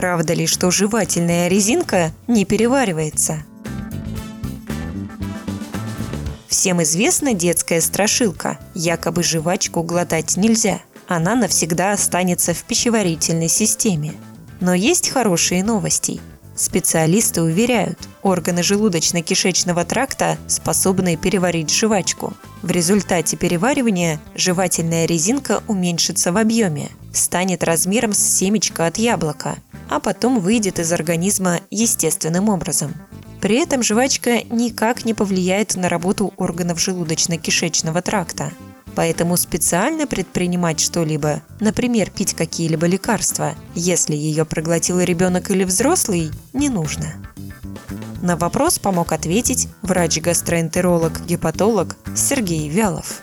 Правда ли, что жевательная резинка не переваривается? Всем известна детская страшилка. Якобы жвачку глотать нельзя. Она навсегда останется в пищеварительной системе. Но есть хорошие новости. Специалисты уверяют, органы желудочно-кишечного тракта способны переварить жвачку. В результате переваривания жевательная резинка уменьшится в объеме, станет размером с семечко от яблока, а потом выйдет из организма естественным образом. При этом жвачка никак не повлияет на работу органов желудочно-кишечного тракта. Поэтому специально предпринимать что-либо, например, пить какие-либо лекарства, если ее проглотил ребенок или взрослый, не нужно. На вопрос помог ответить врач-гастроэнтеролог-гепатолог Сергей Вялов.